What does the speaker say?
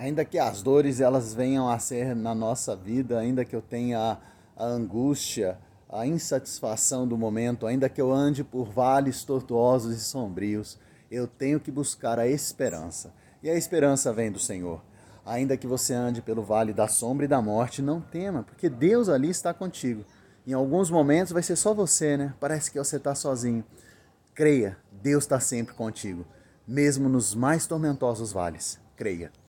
Ainda que as dores elas venham a ser na nossa vida, ainda que eu tenha a angústia, a insatisfação do momento, ainda que eu ande por vales tortuosos e sombrios, eu tenho que buscar a esperança. E a esperança vem do Senhor. Ainda que você ande pelo vale da sombra e da morte, não tema, porque Deus ali está contigo. Em alguns momentos vai ser só você, né? Parece que você está sozinho. Creia, Deus está sempre contigo, mesmo nos mais tormentosos vales. Creia.